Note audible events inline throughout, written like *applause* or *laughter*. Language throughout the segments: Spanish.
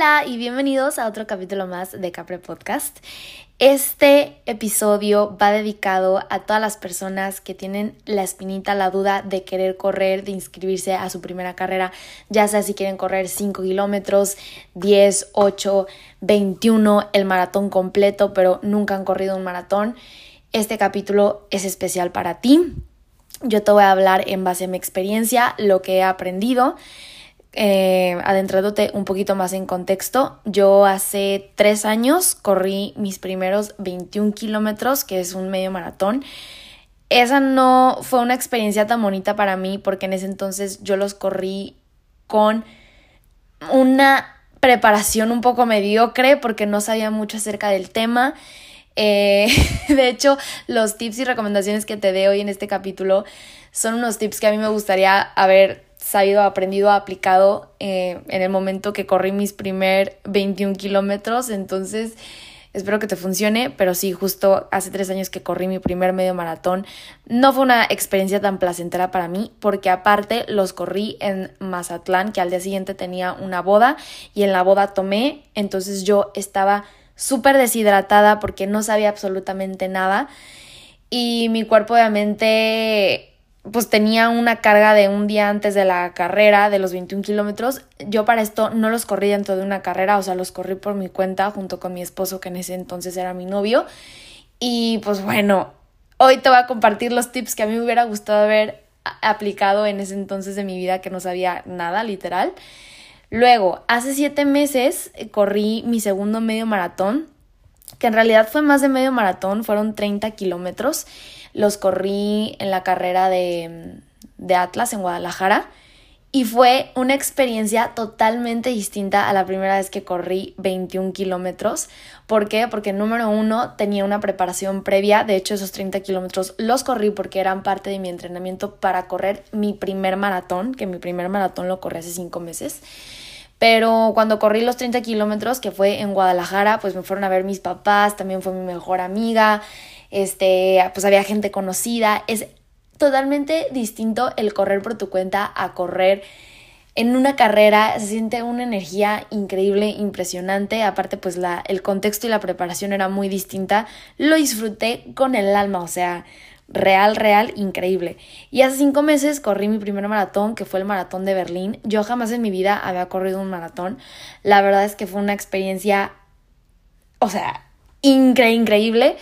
Hola y bienvenidos a otro capítulo más de Capre Podcast. Este episodio va dedicado a todas las personas que tienen la espinita, la duda de querer correr, de inscribirse a su primera carrera, ya sea si quieren correr 5 kilómetros, 10, 8, 21, el maratón completo, pero nunca han corrido un maratón. Este capítulo es especial para ti. Yo te voy a hablar en base a mi experiencia, lo que he aprendido eh, adentrándote un poquito más en contexto, yo hace tres años corrí mis primeros 21 kilómetros, que es un medio maratón. Esa no fue una experiencia tan bonita para mí porque en ese entonces yo los corrí con una preparación un poco mediocre porque no sabía mucho acerca del tema. Eh, *laughs* de hecho, los tips y recomendaciones que te dé hoy en este capítulo son unos tips que a mí me gustaría haber sabido, aprendido, aplicado eh, en el momento que corrí mis primer 21 kilómetros. Entonces, espero que te funcione. Pero sí, justo hace tres años que corrí mi primer medio maratón, no fue una experiencia tan placentera para mí, porque aparte los corrí en Mazatlán, que al día siguiente tenía una boda y en la boda tomé. Entonces, yo estaba súper deshidratada porque no sabía absolutamente nada. Y mi cuerpo obviamente pues tenía una carga de un día antes de la carrera de los 21 kilómetros. Yo para esto no los corrí dentro de una carrera, o sea, los corrí por mi cuenta junto con mi esposo, que en ese entonces era mi novio. Y pues bueno, hoy te voy a compartir los tips que a mí me hubiera gustado haber aplicado en ese entonces de mi vida que no sabía nada, literal. Luego, hace siete meses eh, corrí mi segundo medio maratón, que en realidad fue más de medio maratón, fueron 30 kilómetros los corrí en la carrera de, de Atlas en Guadalajara y fue una experiencia totalmente distinta a la primera vez que corrí 21 kilómetros. ¿Por qué? Porque número uno tenía una preparación previa, de hecho esos 30 kilómetros los corrí porque eran parte de mi entrenamiento para correr mi primer maratón, que mi primer maratón lo corrí hace cinco meses. Pero cuando corrí los 30 kilómetros, que fue en Guadalajara, pues me fueron a ver mis papás, también fue mi mejor amiga, este, pues había gente conocida, es totalmente distinto el correr por tu cuenta a correr en una carrera, se siente una energía increíble, impresionante, aparte pues la, el contexto y la preparación era muy distinta, lo disfruté con el alma, o sea, real, real, increíble. Y hace cinco meses corrí mi primer maratón, que fue el maratón de Berlín. Yo jamás en mi vida había corrido un maratón. La verdad es que fue una experiencia, o sea, incre increíble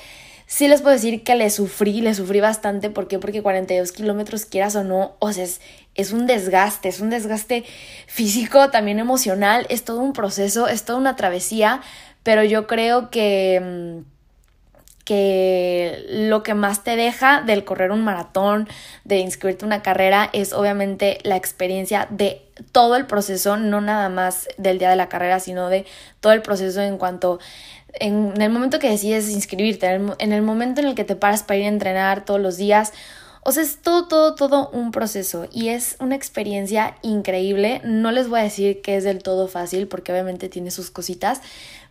sí les puedo decir que le sufrí, le sufrí bastante. ¿Por qué? Porque 42 kilómetros, quieras o no, o sea, es, es un desgaste, es un desgaste físico, también emocional, es todo un proceso, es toda una travesía, pero yo creo que mm, que lo que más te deja del correr un maratón, de inscribirte una carrera, es obviamente la experiencia de todo el proceso, no nada más del día de la carrera, sino de todo el proceso en cuanto en, el momento que decides inscribirte, en el, momento en el que te paras para ir a entrenar todos los días. O sea, es todo, todo, todo un proceso y es una experiencia increíble. No les voy a decir que es del todo fácil porque obviamente tiene sus cositas,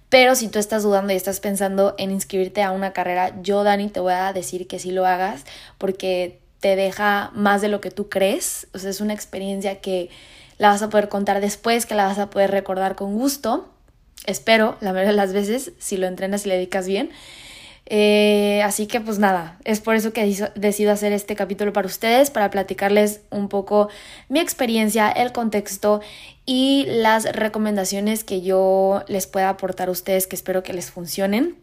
pero si tú estás dudando y estás pensando en inscribirte a una carrera, yo, Dani, te voy a decir que sí lo hagas porque te deja más de lo que tú crees. O sea, es una experiencia que la vas a poder contar después, que la vas a poder recordar con gusto espero, la mayoría de las veces, si lo entrenas y le dedicas bien. Eh, así que pues nada, es por eso que decido hacer este capítulo para ustedes, para platicarles un poco mi experiencia, el contexto y las recomendaciones que yo les pueda aportar a ustedes que espero que les funcionen.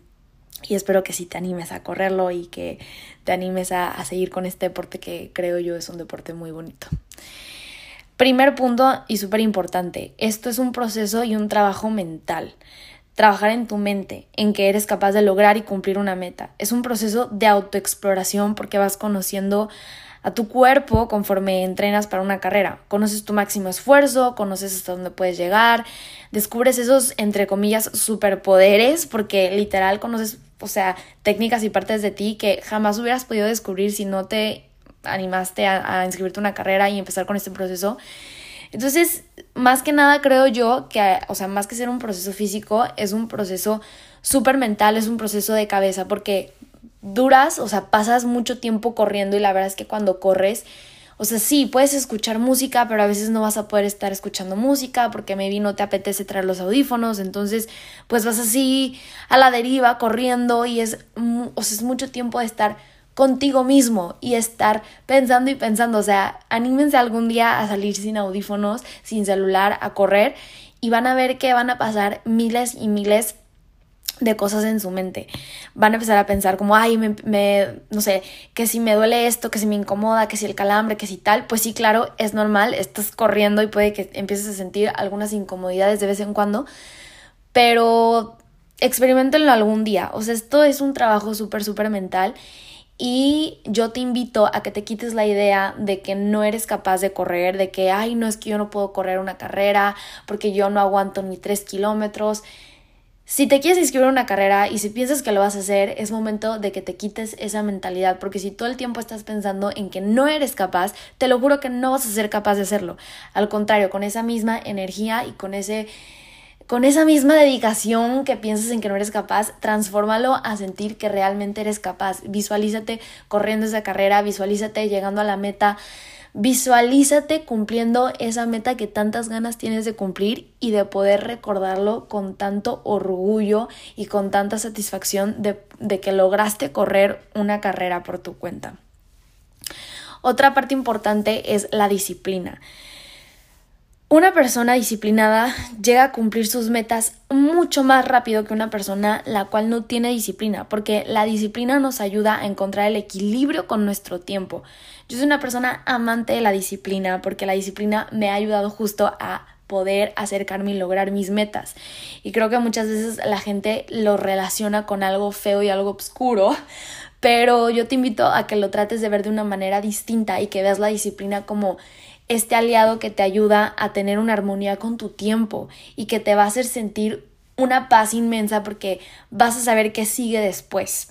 Y espero que sí te animes a correrlo y que te animes a, a seguir con este deporte que creo yo es un deporte muy bonito. Primer punto y súper importante, esto es un proceso y un trabajo mental. Trabajar en tu mente, en que eres capaz de lograr y cumplir una meta. Es un proceso de autoexploración porque vas conociendo a tu cuerpo conforme entrenas para una carrera. Conoces tu máximo esfuerzo, conoces hasta dónde puedes llegar, descubres esos, entre comillas, superpoderes, porque literal conoces, o sea, técnicas y partes de ti que jamás hubieras podido descubrir si no te animaste a, inscribirte a una carrera y empezar con este proceso. Entonces, más que nada creo yo que, o sea, más que ser un proceso físico, es un proceso súper mental, es un proceso de cabeza, porque duras, o sea, pasas mucho tiempo corriendo y la verdad es que cuando corres, O sea, sí, puedes escuchar música, pero a veces no vas a poder estar escuchando música porque maybe no te apetece traer los audífonos, entonces pues vas así a la deriva corriendo y es, o sea, es mucho tiempo de estar contigo mismo y estar pensando y pensando, o sea, anímense algún día a salir sin audífonos, sin celular, a correr y van a ver que van a pasar miles y miles de cosas en su mente. Van a empezar a pensar como, ay, me, no sé, que si me duele esto, que si me incomoda, que si el calambre, que si tal, pues sí, claro, es normal, estás corriendo y puede que empieces a sentir algunas incomodidades de vez en cuando, pero experimentenlo algún día. O sea, esto es un trabajo súper, súper mental y yo te invito a que te quites la idea de que no eres capaz de correr, de que, ay, no es que yo no puedo correr una carrera porque yo no aguanto ni tres kilómetros. Si te quieres inscribir una carrera y si piensas que lo vas a hacer, es momento de que te quites esa mentalidad, porque si todo el tiempo estás pensando en que no eres capaz, te lo juro que no vas a ser capaz de hacerlo. Al contrario, con esa misma energía y con ese con esa misma dedicación que piensas en que no eres capaz, transfórmalo a sentir que realmente eres capaz. Visualízate corriendo esa carrera, visualízate llegando a la meta, Visualízate cumpliendo esa meta que tantas ganas tienes de cumplir y de poder recordarlo con tanto orgullo y con tanta satisfacción de, de, que lograste correr una carrera por tu cuenta. Otra parte importante es la disciplina. Una persona disciplinada llega a cumplir sus metas mucho más rápido que una persona la cual no tiene disciplina, porque la disciplina nos ayuda a encontrar el equilibrio con nuestro tiempo. Yo soy una persona amante de la disciplina porque la disciplina me ha ayudado justo a poder acercarme y lograr mis metas. Y creo que muchas veces la gente lo relaciona con algo feo y algo oscuro, pero yo te invito a que lo trates de ver de una manera distinta y que veas la disciplina como este aliado que te ayuda a tener una armonía con tu tiempo y que te va a hacer sentir una paz inmensa porque vas a saber qué sigue después.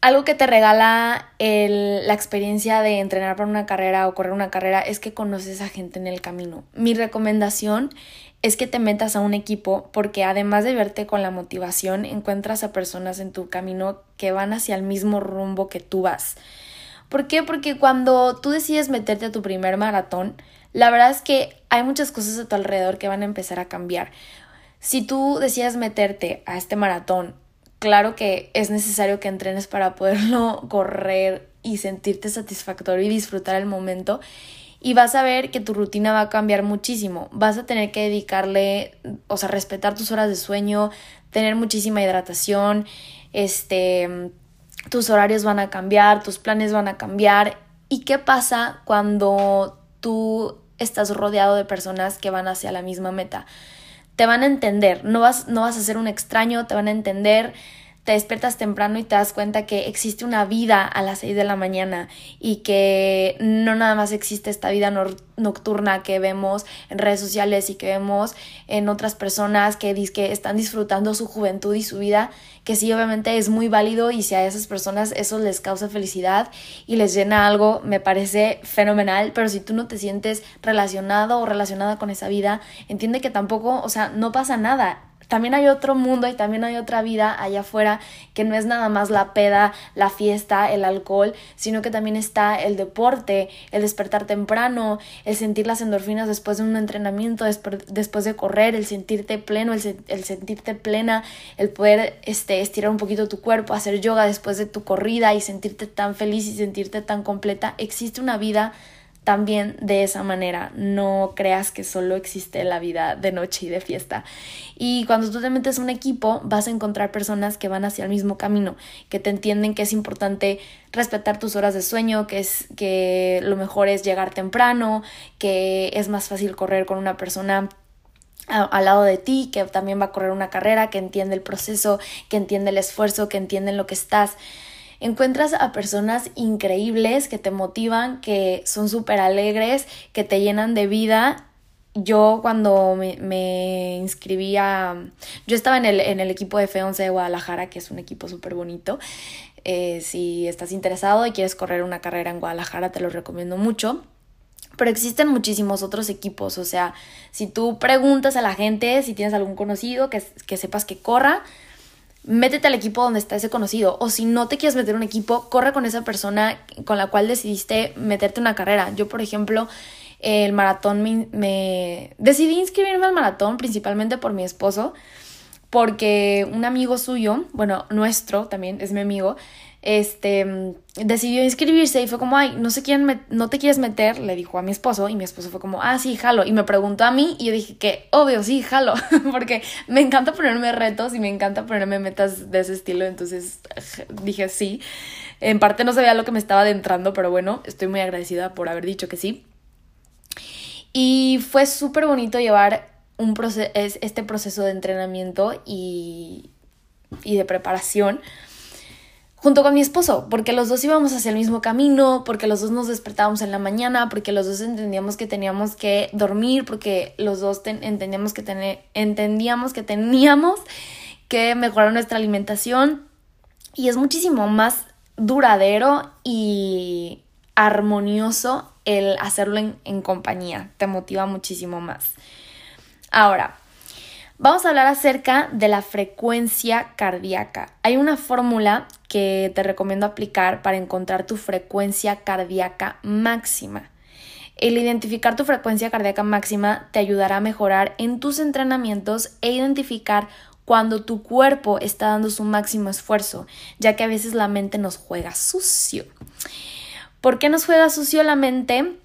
Algo que te regala la experiencia de entrenar para una carrera o correr una carrera es que conoces a gente en el camino. Mi recomendación es que te metas a un equipo porque además de verte con la motivación, encuentras a personas en tu camino que van hacia el mismo rumbo que tú vas. ¿Por qué? Porque cuando tú decides meterte a tu primer maratón, la verdad es que hay muchas cosas a tu alrededor que van a empezar a cambiar. Si tú decides meterte a este maratón, claro que es necesario que entrenes para poderlo *laughs* correr y sentirte satisfactorio y disfrutar el momento. Y vas a ver que tu rutina va a cambiar muchísimo. Vas a tener que dedicarle, o sea, respetar tus horas de sueño, tener muchísima hidratación, este, tus horarios van a cambiar, tus planes van a cambiar. ¿Y qué pasa cuando tú estás rodeado de personas que van hacia la misma meta? Te van a entender, no vas, no vas a ser un extraño, te van a entender, te despiertas temprano y te das cuenta que existe una vida a las 6 de la mañana y que no nada más existe esta vida nocturna que vemos en redes sociales y que vemos en otras personas que, que están disfrutando su juventud y su vida, que sí obviamente es muy válido y si a esas personas eso les causa felicidad y les llena algo, me parece fenomenal, pero si tú no te sientes relacionado o relacionada con esa vida, entiende que tampoco, o sea, no pasa nada también hay otro mundo y también hay otra vida allá afuera que no es nada más la peda, la fiesta, el alcohol, sino que también está el deporte, el despertar temprano, el sentir las endorfinas después de un entrenamiento, después de correr, el sentirte pleno, el, el sentirte plena, el poder este, estirar un poquito tu cuerpo, hacer yoga después de tu corrida y sentirte tan feliz y sentirte tan completa. Existe una vida también de esa manera. No creas que solo existe la vida de noche y de fiesta. Y cuando tú te metes un equipo, vas a encontrar personas que van hacia el mismo camino, que te entienden que es importante respetar tus horas de sueño, que es que lo mejor es llegar temprano, que es más fácil correr con una persona al lado de ti, que también va a correr una carrera, que entiende el proceso, que entiende el esfuerzo, que entiende lo que estás encuentras a personas increíbles que te motivan, que son súper alegres, que te llenan de vida. Yo cuando me, me inscribí a... Yo estaba en el, en el equipo de F11 de Guadalajara, que es un equipo súper bonito. Eh, si estás interesado y quieres correr una carrera en Guadalajara, te lo recomiendo mucho. Pero existen muchísimos otros equipos, o sea, si tú preguntas a la gente, si tienes algún conocido que, que sepas que corra, métete al equipo donde está ese conocido. O si no te quieres meter un equipo, corre con esa persona con la cual decidiste meterte una carrera. Yo, por ejemplo, el maratón me, decidí inscribirme al maratón principalmente por mi esposo, porque un amigo suyo, bueno, nuestro también es mi amigo, este, decidió inscribirse y fue como, ay, no sé quién, no te quieres meter, le dijo a mi esposo y mi esposo fue como, ah, sí, jalo. Y me preguntó a mí y yo dije que, obvio, sí, jalo, *laughs* porque me encanta ponerme retos y me encanta ponerme metas de ese estilo, entonces dije sí. En parte no sabía lo que me estaba adentrando, pero bueno, estoy muy agradecida por haber dicho que sí. Y fue súper bonito llevar un este proceso de entrenamiento y, y de preparación junto con mi esposo, porque los dos íbamos hacia el mismo camino, porque los dos nos despertábamos en la mañana, porque los dos entendíamos que teníamos que dormir, porque los dos entendíamos que entendíamos que teníamos que mejorar nuestra alimentación y es muchísimo más duradero y armonioso el hacerlo en, en compañía, te motiva muchísimo más. Ahora, Vamos a hablar acerca de la frecuencia cardíaca. Hay una fórmula que te recomiendo aplicar para encontrar tu frecuencia cardíaca máxima. El identificar tu frecuencia cardíaca máxima te ayudará a mejorar en tus entrenamientos e identificar cuando tu cuerpo está dando su máximo esfuerzo, ya que a veces la mente nos juega sucio. ¿Por qué nos juega sucio la mente?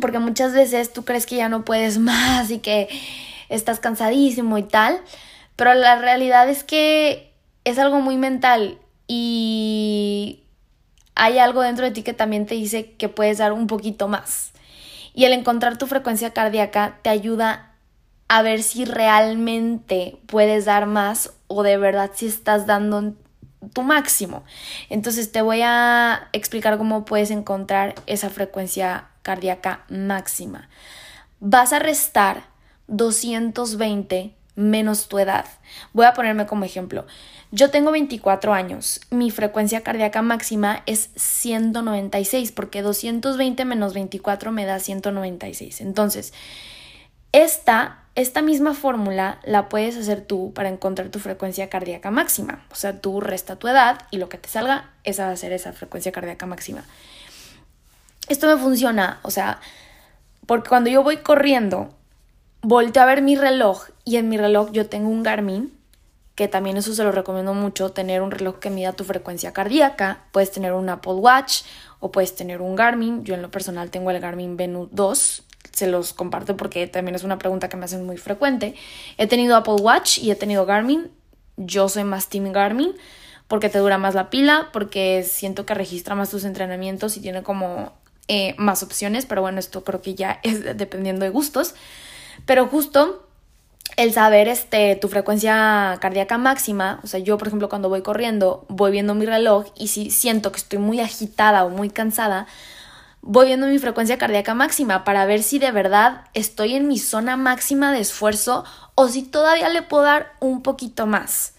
Porque muchas veces tú crees que ya no puedes *laughs* más y que estás cansadísimo y tal, pero la realidad es que es algo muy mental y hay algo dentro de ti que también te dice que puedes dar un poquito más. Y el encontrar tu frecuencia cardíaca te ayuda a ver si realmente puedes dar más o de verdad si estás dando tu máximo. Entonces te voy a explicar cómo puedes encontrar esa frecuencia cardíaca máxima. Vas a restar 220 menos tu edad. Voy a ponerme como ejemplo. Yo tengo 24 años. Mi frecuencia cardíaca máxima es 196 porque 220 menos 24 me da 196. Entonces, esta, esta misma fórmula la puedes hacer tú para encontrar tu frecuencia cardíaca máxima. O sea, tú resta tu edad y lo que te salga, esa va a ser esa frecuencia cardíaca máxima. Esto me funciona, o sea, porque cuando yo voy corriendo, volteo a ver mi reloj y en mi reloj yo tengo un Garmin, que también eso se lo recomiendo mucho, tener un reloj que mida tu frecuencia cardíaca. Puedes tener un Apple Watch o puedes tener un Garmin. Yo en lo personal tengo el Garmin Venu 2. Se los comparto porque también es una pregunta que me hacen muy frecuente. He tenido Apple Watch y he tenido Garmin. Yo soy más Team Garmin porque te dura más la pila, porque siento que registra más tus entrenamientos y tiene como eh, más opciones, pero bueno, esto creo que ya es dependiendo de gustos. Pero justo el saber este, tu frecuencia cardíaca máxima, o sea, yo por ejemplo cuando voy corriendo, voy viendo mi reloj y si siento que estoy muy agitada o muy cansada, voy viendo mi frecuencia cardíaca máxima para ver si de verdad estoy en mi zona máxima de esfuerzo o si todavía le puedo dar un poquito más.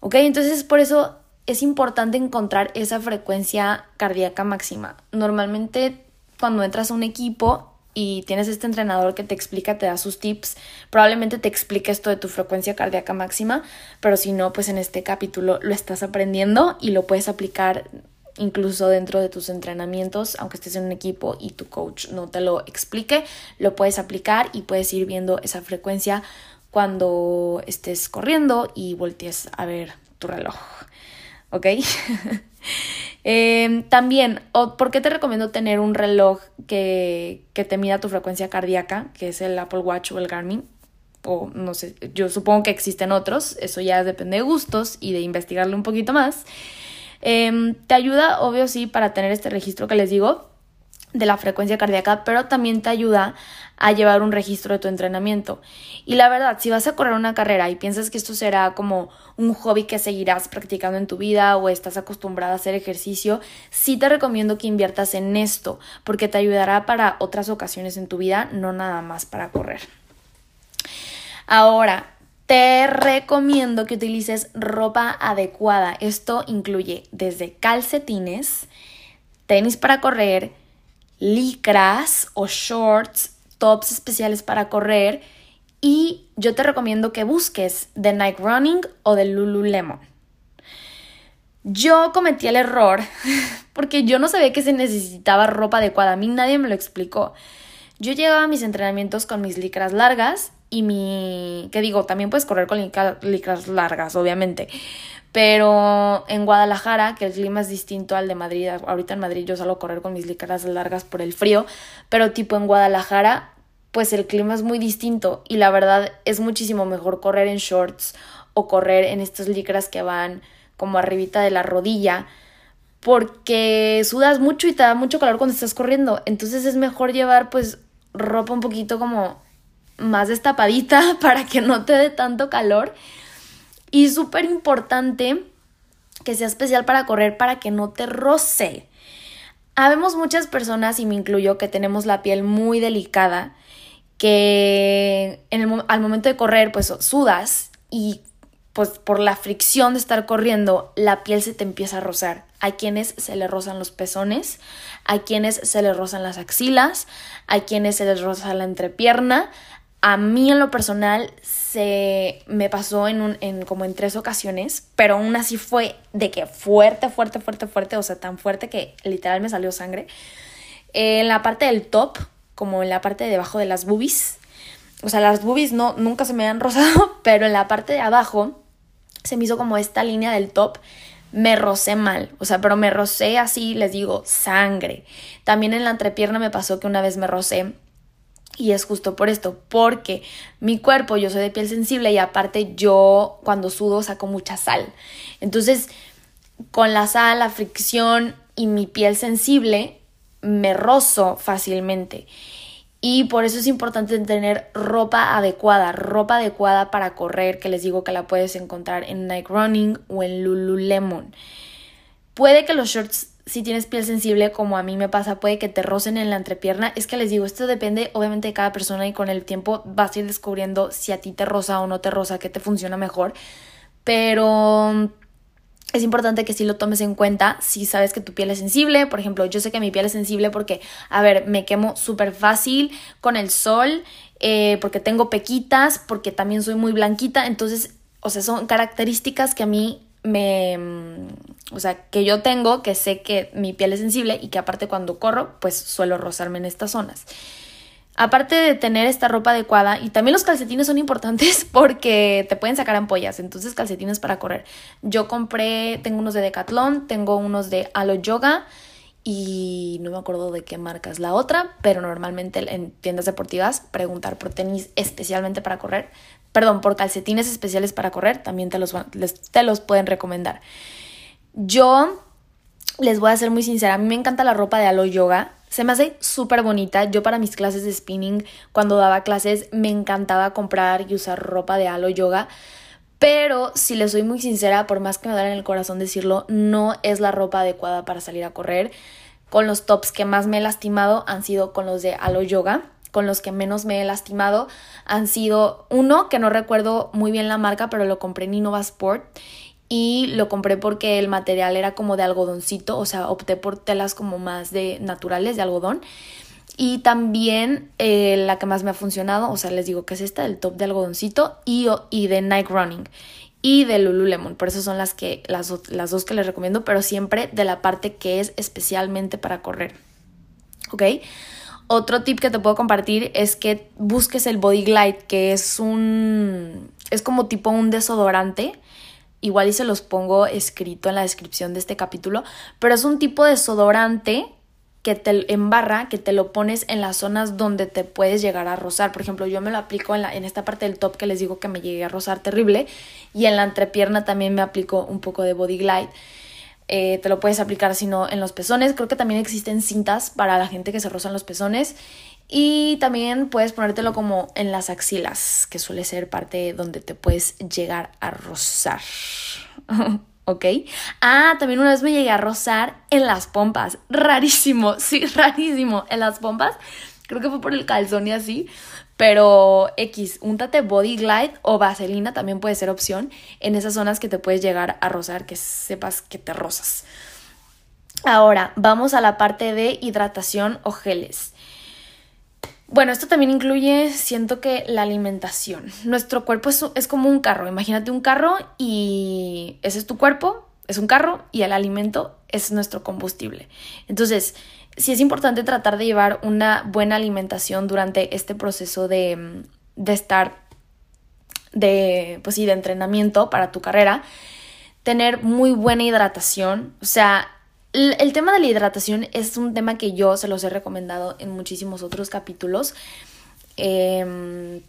¿Ok? Entonces por eso es importante encontrar esa frecuencia cardíaca máxima. Normalmente cuando entras a un equipo y tienes este entrenador que te explica, te da sus tips, probablemente te explique esto de tu frecuencia cardíaca máxima, pero si no, pues en este capítulo lo estás aprendiendo y lo puedes aplicar incluso dentro de tus entrenamientos, aunque estés en un equipo y tu coach no te lo explique, lo puedes aplicar y puedes ir viendo esa frecuencia cuando estés corriendo y voltees a ver tu reloj. ¿Ok? *laughs* Em, también, ¿por qué te recomiendo tener un reloj que, que te mida tu frecuencia cardíaca, que es el Apple Watch o el Garmin? O no sé, yo supongo que existen otros, eso ya depende de gustos y de investigarlo un poquito más. Em, te ayuda, obvio, sí, para tener este registro que les digo de la frecuencia cardíaca, pero también te ayuda a llevar un registro de tu entrenamiento. Y la verdad, si vas a correr una carrera y piensas que esto será como un hobby que seguirás practicando en tu vida o estás acostumbrada a hacer ejercicio, sí te recomiendo que inviertas en esto, porque te ayudará para otras ocasiones en tu vida, no nada más para correr. Ahora, te recomiendo que utilices ropa adecuada. Esto incluye desde calcetines, tenis para correr, licras o shorts, tops especiales para correr Y yo te recomiendo que busques de Nike Running o de Lululemon. Yo cometí el error *laughs* porque yo no sabía que se necesitaba ropa adecuada. A mí nadie me lo explicó. Yo llegaba a mis entrenamientos con mis licras largas y mi... que digo, también puedes correr con licras largas, obviamente. Pero en Guadalajara, que el clima es distinto al de Madrid, ahorita en Madrid yo salgo correr con mis licras largas por el frío, pero tipo en Guadalajara, pues el clima es muy distinto y la verdad es muchísimo mejor correr en shorts o correr en estas licras que van como arribita de la rodilla porque sudas mucho y te da mucho calor cuando estás corriendo. Entonces es mejor llevar pues ropa un poquito como más destapadita *laughs* para que no te dé tanto calor. Y súper importante que sea especial para correr para que no te roce. Habemos muchas personas, y me incluyo, que tenemos la piel muy delicada, que al momento de correr pues sudas y pues por la fricción de estar corriendo, la piel se te empieza a rozar. Hay quienes se le rozan los pezones, hay quienes se les rozan las axilas, hay quienes se les roza la entrepierna. A mí en lo personal se me pasó en, un, en como en tres ocasiones, pero aún así fue de que fuerte, fuerte, fuerte, fuerte, o sea, tan fuerte que literal me salió sangre. En la parte del top, como en la parte de debajo de las boobies, o sea, las boobies no, nunca se me han *laughs* rozado, pero en la parte de abajo se me hizo como esta línea del top, me rocé mal, o sea, pero me rocé así, les digo, sangre. También en la entrepierna me pasó que una vez me rocé y es justo por esto, porque mi cuerpo, yo soy de piel sensible y aparte yo cuando sudo saco mucha sal. Entonces, con la sal, la fricción y mi piel sensible, me rozo fácilmente. Y por eso es importante tener ropa adecuada, ropa adecuada para correr, que les digo que la puedes encontrar en Nike Running o en Lululemon. Puede que los shorts, si tienes piel sensible, como a mí me pasa, puede que te rocen en la entrepierna. Es que les digo, esto depende obviamente de cada persona y con el tiempo vas a ir descubriendo si a ti te rosa o no te rosa, qué te funciona mejor. Pero es importante que sí lo tomes en cuenta si sabes que tu piel es sensible. Por ejemplo, yo sé que mi piel es sensible porque, a ver, me quemo súper fácil con el sol, eh, porque tengo pequitas, porque también soy muy blanquita. Entonces, o sea, son características que a mí me... Mm, o sea, que yo tengo, que sé que mi piel es sensible y que aparte cuando corro, pues suelo rozarme en estas zonas. Aparte de tener esta ropa adecuada, y también los calcetines son importantes *laughs* porque te pueden sacar ampollas, entonces calcetines para correr. Yo compré, tengo unos de Decathlon, tengo unos de Alo Yoga y no me acuerdo de qué marca es la otra, pero normalmente en tiendas deportivas preguntar por tenis especialmente para correr, perdón, por calcetines especiales para correr, también te los, te los pueden recomendar. Yo les voy a ser muy sincera, a mí me encanta la ropa de Alo Yoga, se me hace súper bonita. Yo para mis clases de spinning, cuando daba clases, me encantaba comprar y usar ropa de halo yoga. Pero si les soy muy sincera, por más que me duele en el corazón decirlo, no es la ropa adecuada para salir a correr. Con los tops que más me he lastimado han sido con los de halo yoga. Con los que menos me he lastimado han sido uno que no recuerdo muy bien la marca, pero lo compré en Innova Sport y lo compré porque el material era como de algodoncito, o sea, opté por telas como más de naturales, de algodón. Y también eh, la que más me ha funcionado, o sea, les digo que es esta, el top de algodoncito y, y de Nike Running y de Lululemon. Por eso son las, que, las, las dos que les recomiendo, pero siempre de la parte que es especialmente para correr. ¿Ok? Otro tip que te puedo compartir es que busques el Body Glide, que es un... es como tipo un desodorante igual y se los pongo escrito en la descripción de este capítulo, pero es un tipo de desodorante que te embarra, que te lo pones en las zonas donde te puedes llegar a rozar. Por ejemplo, yo me lo aplico en, la, en esta parte del top que les digo que me llegué a rozar terrible y en la entrepierna también me aplico un poco de Body Glide. Eh, te lo puedes aplicar si no en los pezones. Creo que también existen cintas para la gente que se rozan los pezones y también puedes ponértelo como en las axilas, que suele ser parte donde te puedes llegar a rozar. *laughs* ¿Ok? Ah, también una vez me llegué a rozar en las pompas. Rarísimo, *laughs* sí, rarísimo. En las pompas. Creo que fue por el calzón y así. Pero X, úntate Body Glide o vaselina también puede ser opción en esas zonas que te puedes llegar a rozar, que sepas que te rozas. Ahora, vamos a la parte de hidratación o geles. Bueno, esto también incluye, siento que la alimentación. Nuestro cuerpo es, es, como un carro. Imagínate un carro y ese es tu cuerpo, es un carro y el alimento es nuestro combustible. Entonces, sí es importante tratar de llevar una buena alimentación durante este proceso de, de estar, de, pues sí, de entrenamiento para tu carrera. Tener muy buena hidratación. O sea, el, tema de la hidratación es un tema que yo se los he recomendado en muchísimos otros capítulos. Em,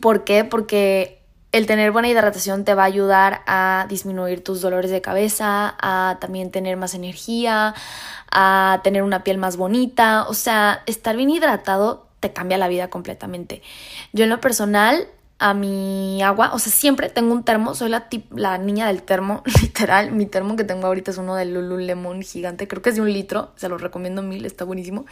¿Por qué? Porque el tener buena hidratación te va a ayudar a disminuir tus dolores de cabeza, a también tener más energía, a tener una piel más bonita. O sea, estar bien hidratado te cambia la vida completamente. Yo en lo personal a mi agua, o sea, siempre tengo un termo, soy la, la niña del termo, *laughs* literal, mi termo que tengo ahorita es uno de Lululemon gigante, creo que es de un litro, se lo recomiendo mil, está buenísimo.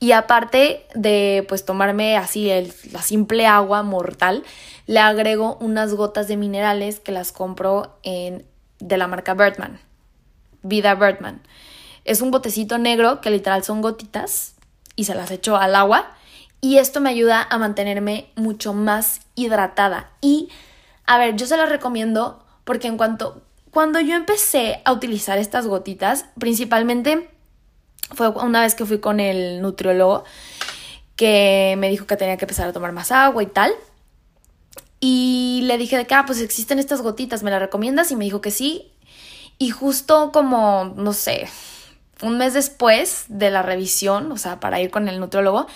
Y aparte de pues tomarme así el, la simple agua mortal, le agrego unas gotas de minerales que las compro en, de la marca Birdman, Vida Birdman. Es un botecito negro que literal son gotitas y se las echo al agua y esto me ayuda a mantenerme mucho más hidratada. Y, a ver, yo se las recomiendo porque en cuanto, cuando yo empecé a utilizar estas gotitas, principalmente fue una vez que fui con el nutriólogo que me dijo que tenía que empezar a tomar más agua y tal. Y le dije de que, ah, pues existen estas gotitas, ¿me las recomiendas? Y me dijo que sí. Y justo como, no sé, un mes después de la revisión, o sea, para ir con el nutriólogo,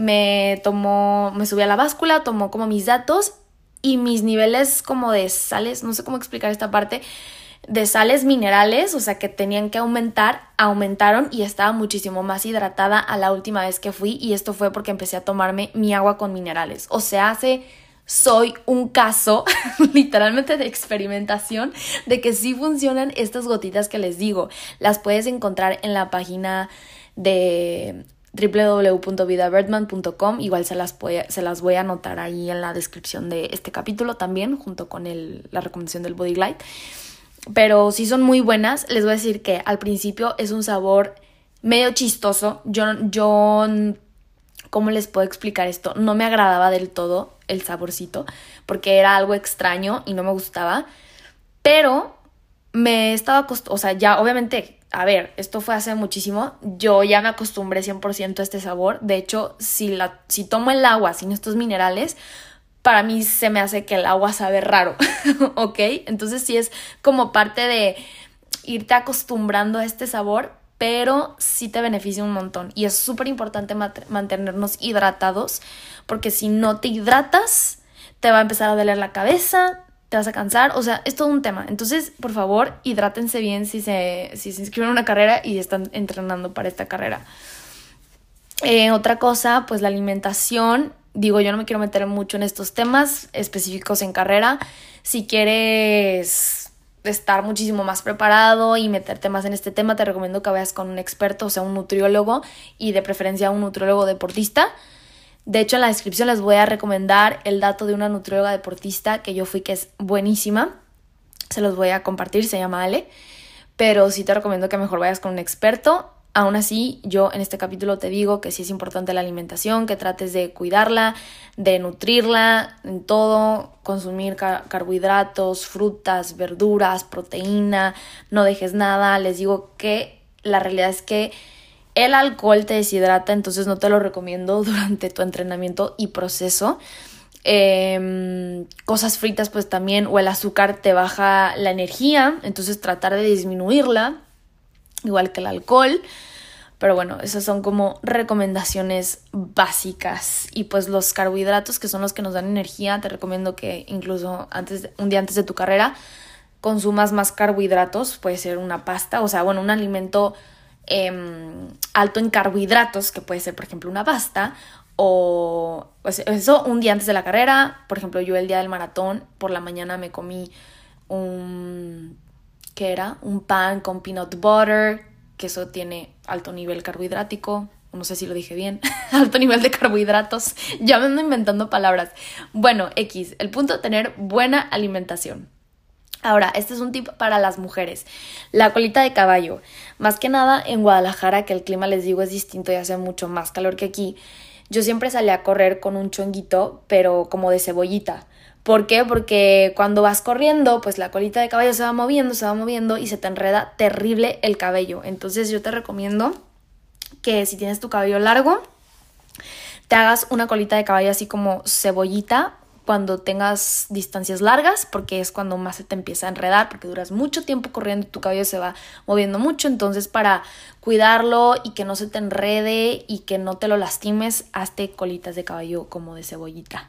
me tomó, me subí a la báscula, tomó como mis datos y mis niveles como de sales, no sé cómo explicar esta parte, de sales minerales, o sea que tenían que aumentar, aumentaron y estaba muchísimo más hidratada a la última vez que fui y esto fue porque empecé a tomarme mi agua con minerales. O sea, hace soy un caso *laughs* literalmente de experimentación de que sí funcionan estas gotitas que les digo. Las puedes encontrar en la página de www.vidabirdman.com. Igual se las, voy a, se las voy a anotar ahí en la descripción de este capítulo también, junto con el, la recomendación del Body Glide. Pero si son muy buenas. Les voy a decir que al principio es un sabor medio chistoso. Yo, yo, ¿cómo les puedo explicar esto? No me agradaba del todo el saborcito, porque era algo extraño y no me gustaba. Pero me estaba acostumbrada, o sea, ya obviamente a ver, esto fue hace muchísimo, yo ya me acostumbré 100% a este sabor, de hecho, si, la, si tomo el agua sin estos minerales, para mí se me hace que el agua sabe raro, *laughs* ¿ok? Entonces sí es como parte de irte acostumbrando a este sabor, pero sí te beneficia un montón y es súper importante mantenernos hidratados, porque si no te hidratas, te va a empezar a doler la cabeza, te vas a cansar, o sea, es todo un tema. Entonces, por favor, hidrátense bien si se, si se inscriben a una carrera y están entrenando para esta carrera. Eh, otra cosa, pues la alimentación. Digo, yo no me quiero meter mucho en estos temas específicos en carrera. Si quieres estar muchísimo más preparado y meterte más en este tema, te recomiendo que vayas con un experto, o sea, un nutriólogo y de preferencia un nutriólogo deportista de hecho, en la descripción les voy a recomendar el dato de una nutrióloga deportista que yo fui que es buenísima. Se los voy a compartir, se llama Ale. Pero sí te recomiendo que mejor vayas con un experto. Aún así, yo en este capítulo te digo que sí es importante la alimentación, que trates de cuidarla, de nutrirla en todo, consumir carbohidratos, frutas, verduras, proteína, no dejes nada. Les digo que la realidad es que el alcohol te deshidrata, entonces no te lo recomiendo *laughs* durante tu entrenamiento y proceso. Em, cosas fritas pues también o el azúcar te baja la energía, entonces tratar de disminuirla, igual que el alcohol. Pero bueno, esas son como recomendaciones básicas. Y pues los carbohidratos, que son los que nos dan energía, te recomiendo que incluso antes, un día antes de tu carrera, consumas más carbohidratos. Puede ser una pasta, o sea, bueno, un alimento Em, alto en carbohidratos, que puede ser, por ejemplo, una pasta, o pues, eso un día antes de la carrera. Por ejemplo, yo el día del maratón, por la mañana me comí un. ¿Qué era? Un pan con peanut butter, que eso tiene alto nivel carbohidrático. No sé si lo dije bien. *laughs* alto nivel de carbohidratos. *laughs* Ya me ando inventando palabras. Bueno, X. El punto de tener buena alimentación. Ahora, este es un tip para las mujeres. La colita de caballo. Más que nada en Guadalajara, que el clima les digo es distinto y hace mucho más calor que aquí. yo siempre salía a correr con un chonguito, pero como de cebollita. ¿Por qué? Porque cuando vas corriendo, pues la colita de caballo se va moviendo, se va moviendo y se te enreda terrible el cabello. Entonces yo te recomiendo que si tienes tu cabello largo, te hagas una colita de caballo así como cebollita cuando tengas distancias largas, porque es cuando más se te empieza a enredar, porque duras mucho tiempo corriendo y tu cabello se va moviendo mucho. Entonces, para cuidarlo y que no se te enrede y que no te lo lastimes, hazte colitas de cabello como de cebollita.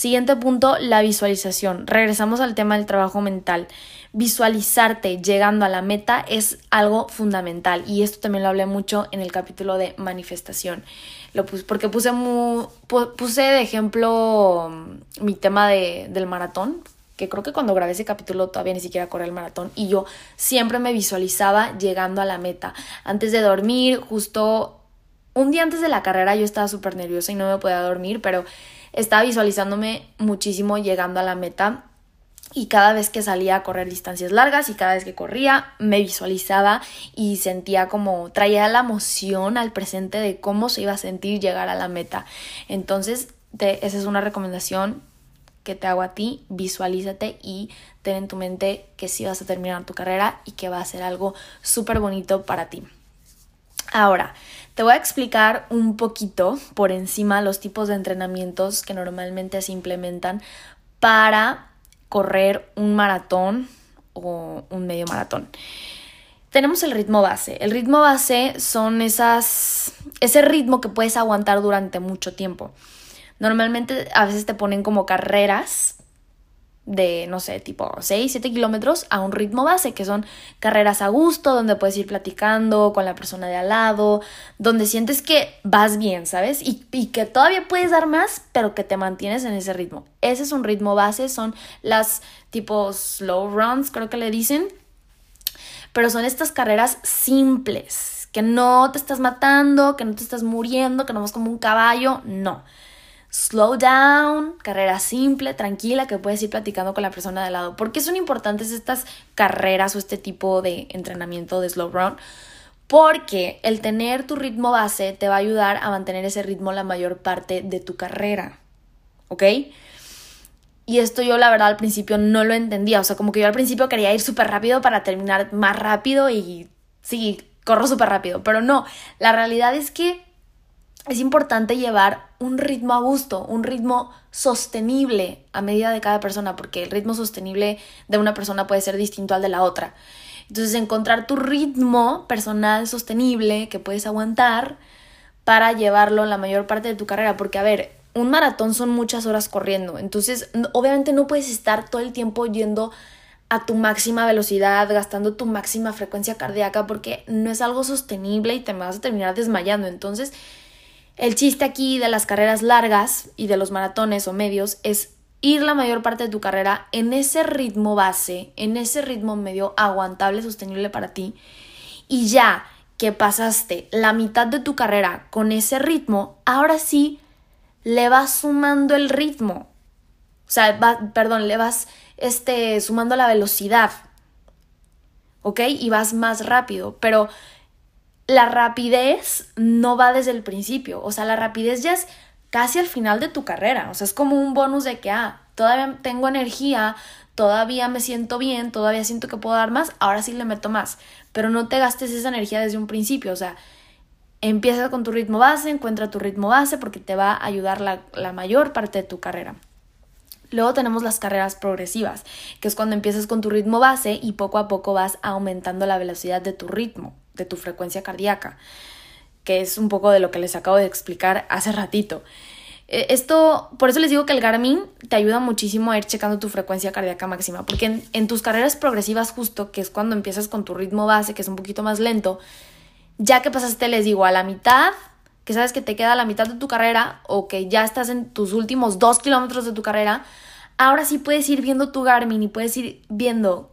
Siguiente punto, la visualización. Regresamos al tema del trabajo mental. Visualizarte llegando a la meta es algo fundamental y esto también lo hablé mucho en el capítulo de manifestación. Lo puse, porque puse, puse de ejemplo mm, mi tema de, del maratón, que creo que cuando grabé ese capítulo todavía ni siquiera corrí el maratón y yo siempre me visualizaba llegando a la meta. Antes de dormir, justo un día antes de la carrera yo estaba súper nerviosa y no me podía dormir, pero estaba visualizándome muchísimo llegando a la meta y cada vez que salía a correr distancias largas y cada vez que corría me visualizaba y sentía como traía la emoción al presente de cómo se iba a sentir llegar a la meta. Entonces, esa es una recomendación que te hago a ti, visualízate y ten en tu mente que sí vas a terminar tu carrera y que va a ser algo súper bonito para ti. Ahora, te voy a explicar un poquito por encima los tipos de entrenamientos que normalmente se implementan para correr un maratón o un medio maratón. Tenemos el ritmo base. El ritmo base son esas ese ritmo que puedes aguantar durante mucho tiempo. Normalmente a veces te ponen como carreras de, no sé, tipo 6, 7 kilómetros a un ritmo base, que son carreras a gusto, donde puedes ir platicando con la persona de al lado, donde sientes que vas bien, ¿sabes? Y, y, que todavía puedes dar más, pero que te mantienes en ese ritmo. Ese es un ritmo base, son las tipo slow runs, creo que le dicen, pero son estas carreras simples, que no te estás matando, que no te estás muriendo, que no vas como un caballo, no slow down, carrera simple, tranquila, que puedes ir platicando con la persona de lado. ¿Por qué son importantes estas carreras o este tipo de entrenamiento de slow run? Porque el tener tu ritmo base te va a ayudar a mantener ese ritmo la mayor parte de tu carrera. ¿Ok? Y esto yo la verdad al principio no lo entendía. O sea, como que yo al principio quería ir súper rápido para terminar más rápido y sí, corro súper rápido. Pero no, la realidad es que es importante llevar un ritmo a gusto, un ritmo sostenible a medida de cada persona, porque el ritmo sostenible de una persona puede ser distinto al de la otra. Entonces, encontrar tu ritmo personal sostenible que puedes aguantar para llevarlo la mayor parte de tu carrera, porque a ver, un maratón son muchas horas corriendo, entonces obviamente no puedes estar todo el tiempo yendo a tu máxima velocidad, gastando tu máxima frecuencia cardíaca, porque no es algo sostenible y te vas a terminar desmayando. Entonces, el chiste aquí de las carreras largas y de los maratones o medios es ir la mayor parte de tu carrera en ese ritmo base, en ese ritmo medio aguantable, sostenible para ti. Y ya que pasaste la mitad de tu carrera con ese ritmo, ahora sí le vas sumando el ritmo. O sea, perdón, le vas este, sumando la velocidad. ¿Ok? Y vas más rápido. Pero la rapidez no va desde el principio, o sea, la rapidez ya es casi al final de tu carrera, o sea, es como un bonus de que, ah, todavía tengo energía, todavía me siento bien, todavía siento que puedo dar más, ahora sí le meto más, pero no te gastes esa energía desde un principio, o sea, empieza con tu ritmo base, encuentra tu ritmo base porque te va a ayudar la, la mayor parte de tu carrera. Luego tenemos las carreras progresivas, que es cuando empiezas con tu ritmo base y poco a poco vas aumentando la velocidad de tu ritmo tu frecuencia cardíaca, que es un poco de lo que les acabo de explicar hace ratito. E, esto, por eso les digo que el Garmin te ayuda muchísimo a ir checando tu frecuencia cardíaca máxima, porque en, tus carreras progresivas justo, que es cuando empiezas con tu ritmo base, que es un poquito más lento, ya que pasaste, les digo, a la mitad, que sabes que te queda la mitad de tu carrera o que ya estás en tus últimos dos kilómetros de tu carrera, ahora sí puedes ir viendo tu Garmin y puedes ir viendo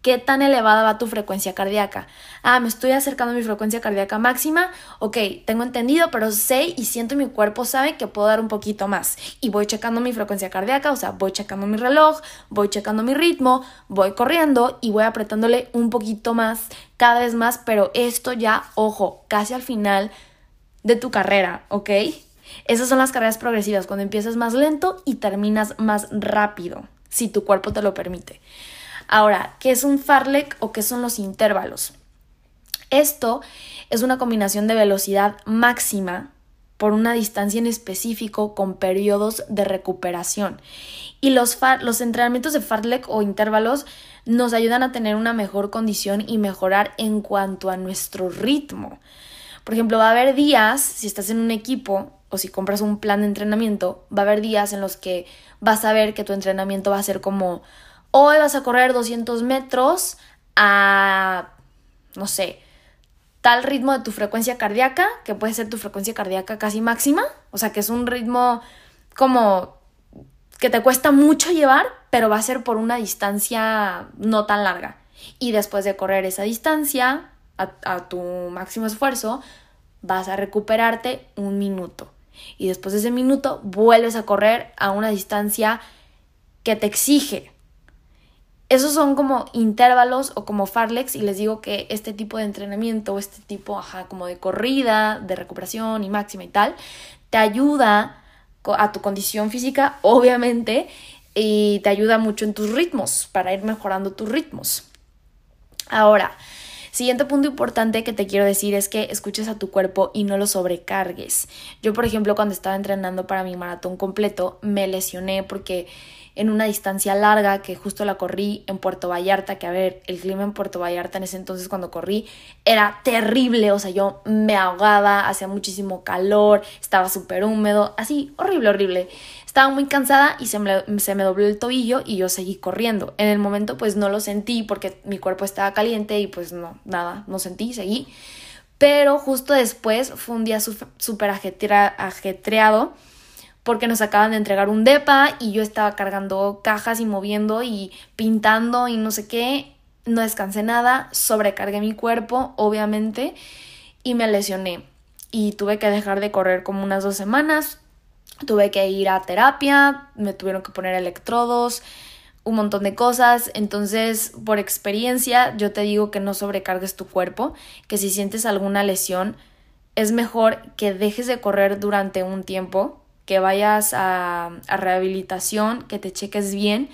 ¿Qué tan elevada va tu frecuencia cardíaca? Ah, me estoy acercando a mi frecuencia cardíaca máxima. Ok, tengo entendido, pero sé y siento mi cuerpo sabe que puedo dar un poquito más. Y voy checando mi frecuencia cardíaca, o sea, voy checando mi reloj, voy checando mi ritmo, voy corriendo y voy apretándole un poquito más, cada vez más, pero esto ya, ojo, casi al final de tu carrera, ¿ok? Esas son las carreras progresivas, cuando empiezas más lento y terminas más rápido, si tu cuerpo te lo permite. Ahora, ¿qué es un farlek o qué son los intervalos? Esto es una combinación de velocidad máxima por una distancia en específico con periodos de recuperación. Y los, los entrenamientos de fartlek o intervalos nos ayudan a tener una mejor condición y mejorar en cuanto a nuestro ritmo. Por ejemplo, va a haber días, si estás en un equipo o si compras un plan de entrenamiento, va a haber días en los que vas a ver que tu entrenamiento va a ser como, hoy vas a correr 200 metros a, no sé, tal ritmo de tu frecuencia cardíaca, que puede ser tu frecuencia cardíaca casi máxima, o sea que es un ritmo como que te cuesta mucho llevar, pero va a ser por una distancia no tan larga. Y después de correr esa distancia, a, tu máximo esfuerzo, vas a recuperarte un minuto. Y después de ese minuto, vuelves a correr a una distancia que te exige esos son como intervalos o como farlex y les digo que este tipo de entrenamiento este tipo, ajá, como de corrida, de recuperación y máxima y tal, te ayuda a tu condición física, *laughs* obviamente, y te ayuda mucho en tus ritmos, para ir mejorando tus ritmos. Ahora, Siguiente punto importante que te quiero decir es que escuches a tu cuerpo y no lo sobrecargues. Yo, por ejemplo, cuando estaba entrenando para mi maratón completo, me lesioné porque en una distancia larga que justo la corrí en Puerto Vallarta, que a ver, el clima en Puerto Vallarta en ese entonces cuando corrí era terrible, o sea, yo me ahogaba, hacía muchísimo calor, estaba súper húmedo, así, horrible, horrible. Estaba muy cansada y se me, se me dobló el tobillo y yo seguí corriendo. En el momento pues no lo sentí porque mi cuerpo estaba caliente y pues no, nada, no sentí, seguí. Pero justo después fue un día súper ajetreado porque nos acaban de entregar un DEPA y yo estaba cargando cajas y moviendo y pintando y no sé qué. No descansé nada, sobrecargué mi cuerpo, obviamente, y me lesioné. Y tuve que dejar de correr como unas dos semanas. Tuve que ir a terapia, me tuvieron que poner electrodos, un montón de cosas. Entonces, por experiencia, yo te digo que no sobrecargues tu cuerpo, que si sientes alguna lesión, es mejor que dejes de correr durante un tiempo, que vayas a, rehabilitación, que te cheques bien,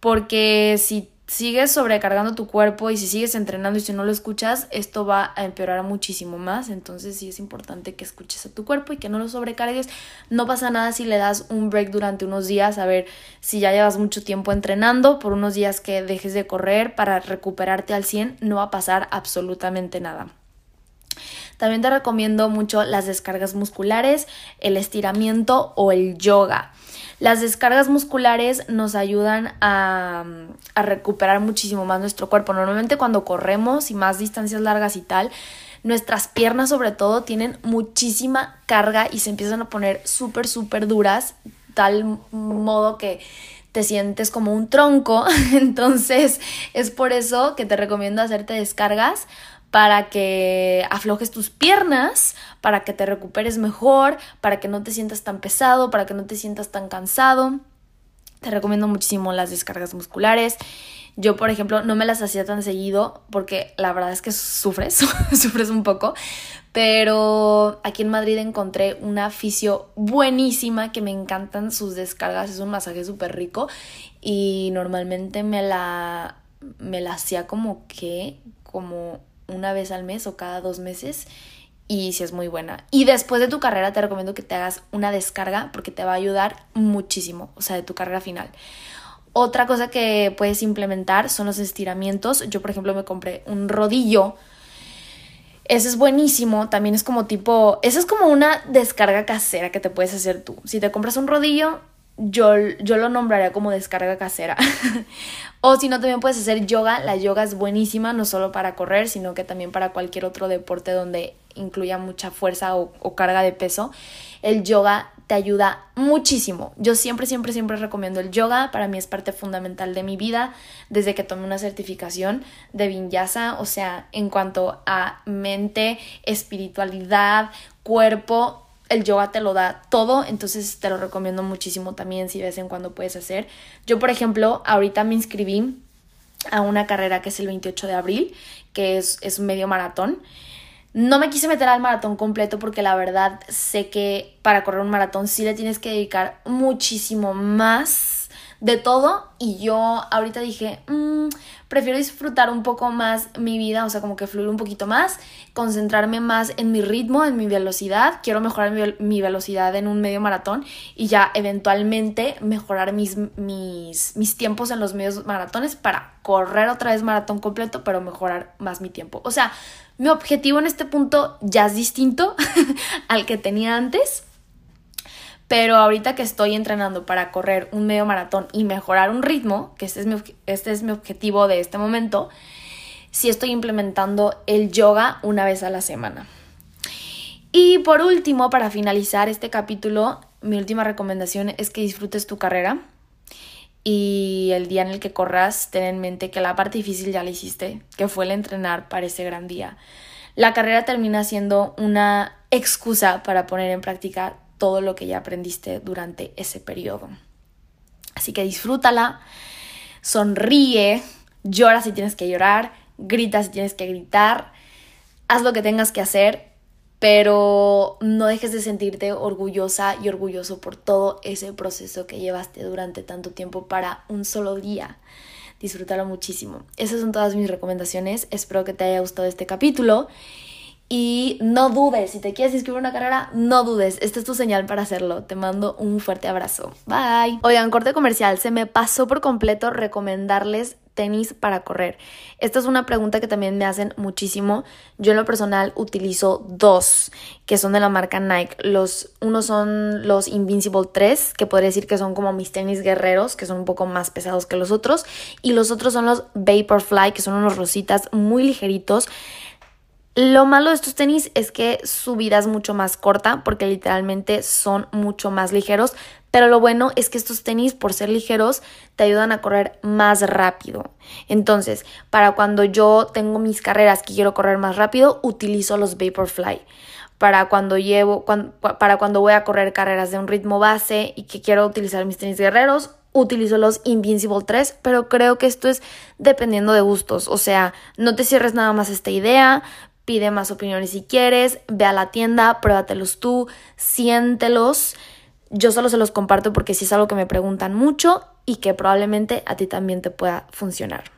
porque si sigues sobrecargando tu cuerpo y si sigues entrenando y si no lo escuchas, esto va a empeorar muchísimo más. Entonces sí es importante que escuches a tu cuerpo y que no lo sobrecargues. No pasa nada si le das un break durante unos días, a ver si ya llevas mucho tiempo entrenando, por unos días que dejes de correr para recuperarte al 100, no va a pasar absolutamente nada. También te recomiendo mucho las descargas musculares, el estiramiento o el yoga. Las descargas musculares nos ayudan a, recuperar muchísimo más nuestro cuerpo. Normalmente cuando corremos y más distancias largas y tal, nuestras piernas sobre todo tienen muchísima carga y se empiezan a poner súper, súper duras, tal modo que te sientes como un tronco. *laughs* Entonces es por eso que te recomiendo hacerte descargas para que aflojes tus piernas, para que te recuperes mejor, para que no te sientas tan pesado, para que no te sientas tan cansado. Te recomiendo muchísimo las descargas musculares. Yo, por ejemplo, no me las hacía tan seguido porque la verdad es que sufres, *laughs* sufres un poco. Pero aquí en Madrid encontré una fisio buenísima que me encantan sus descargas. Es un masaje súper rico y normalmente me la, me la hacía como que, como una vez al mes o cada dos meses y si es muy buena. Y después de tu carrera te recomiendo que te hagas una descarga porque te va a ayudar muchísimo, o sea, de tu carrera final. Otra cosa que puedes implementar son los estiramientos. Yo, por ejemplo, me compré un rodillo. Ese es buenísimo, también es como tipo, esa es como una descarga casera que te puedes hacer tú. Si te compras un rodillo, yo, yo lo nombraría como descarga casera. *laughs* o si no, también puedes hacer yoga. La yoga es buenísima, no solo para correr, sino que también para cualquier otro deporte donde incluya mucha fuerza o, o carga de peso. El yoga te ayuda muchísimo. Yo siempre, siempre, siempre recomiendo el yoga. Para mí es parte fundamental de mi vida desde que tomé una certificación de vinyasa. O sea, en cuanto a mente, espiritualidad, cuerpo, el yoga te lo da todo, entonces te lo recomiendo muchísimo también si ves en cuando puedes hacer. Yo, por ejemplo, ahorita me inscribí a una carrera que es el 28 de abril, que es, es medio maratón. No me quise meter al maratón completo porque la verdad sé que para correr un maratón sí le tienes que dedicar muchísimo más de todo y yo ahorita dije, mm, prefiero disfrutar un poco más mi vida, o sea, como que fluir un poquito más, concentrarme más en mi ritmo, en mi velocidad, quiero mejorar mi, velocidad en un medio maratón y ya eventualmente mejorar mis, mis, mis tiempos en los medios maratones para correr otra vez maratón completo, pero mejorar más mi tiempo. O sea, mi objetivo en este punto ya es distinto *laughs* al que tenía antes. Pero ahorita que estoy entrenando para correr un medio maratón y mejorar un ritmo, que este es mi, este es mi objetivo de este momento, sí estoy implementando el yoga una vez a la semana. Y por último, para finalizar este capítulo, mi última recomendación es que disfrutes tu carrera y el día en el que corras, ten en mente que la parte difícil ya la hiciste, que fue el entrenar para ese gran día. La carrera termina siendo una excusa para poner en práctica todo lo que ya aprendiste durante ese periodo. Así que disfrútala, sonríe, llora si tienes que llorar, grita si tienes que gritar, haz lo que tengas que hacer, pero no dejes de sentirte orgullosa y orgulloso por todo ese proceso que llevaste durante tanto tiempo para un solo día. Disfrútalo muchísimo. Esas son todas mis recomendaciones. Espero que te haya gustado este capítulo y no dudes, si te quieres inscribir una carrera, no dudes, esta es tu señal para hacerlo. Te mando un fuerte abrazo. Bye. Oigan, corte comercial, se me pasó por completo recomendarles tenis para correr. Esta es una pregunta que también me hacen muchísimo. Yo en lo personal utilizo dos, que son de la marca Nike. Los, unos son los Invincible 3, que podría decir que son como mis tenis guerreros, que son un poco más pesados que los otros. Y los otros son los Vaporfly, que son unos rositas muy ligeritos. Lo malo de estos tenis es que su vida es mucho más corta porque literalmente son mucho más ligeros, pero lo bueno es que estos tenis por ser ligeros te ayudan a correr más rápido. Entonces, para cuando yo tengo mis carreras que quiero correr más rápido, utilizo los Vaporfly. Para cuando llevo para cuando voy a correr carreras de un ritmo base y que quiero utilizar mis tenis guerreros, utilizo los Invincible 3, pero creo que esto es dependiendo de gustos, o sea, no te cierres nada más esta idea, pide más opiniones si quieres, ve a la tienda, pruébatelos tú, siéntelos. Yo solo se los comparto porque sí es algo que me preguntan mucho y que probablemente a ti también te pueda funcionar.